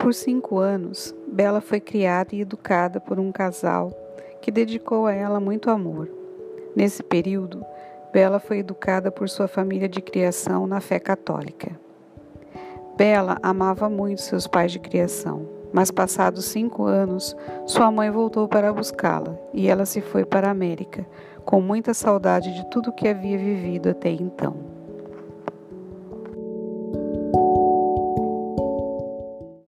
Por cinco anos, Bela foi criada e educada por um casal que dedicou a ela muito amor. Nesse período, Bela foi educada por sua família de criação na fé católica. Bela amava muito seus pais de criação, mas passados cinco anos, sua mãe voltou para buscá-la e ela se foi para a América, com muita saudade de tudo que havia vivido até então.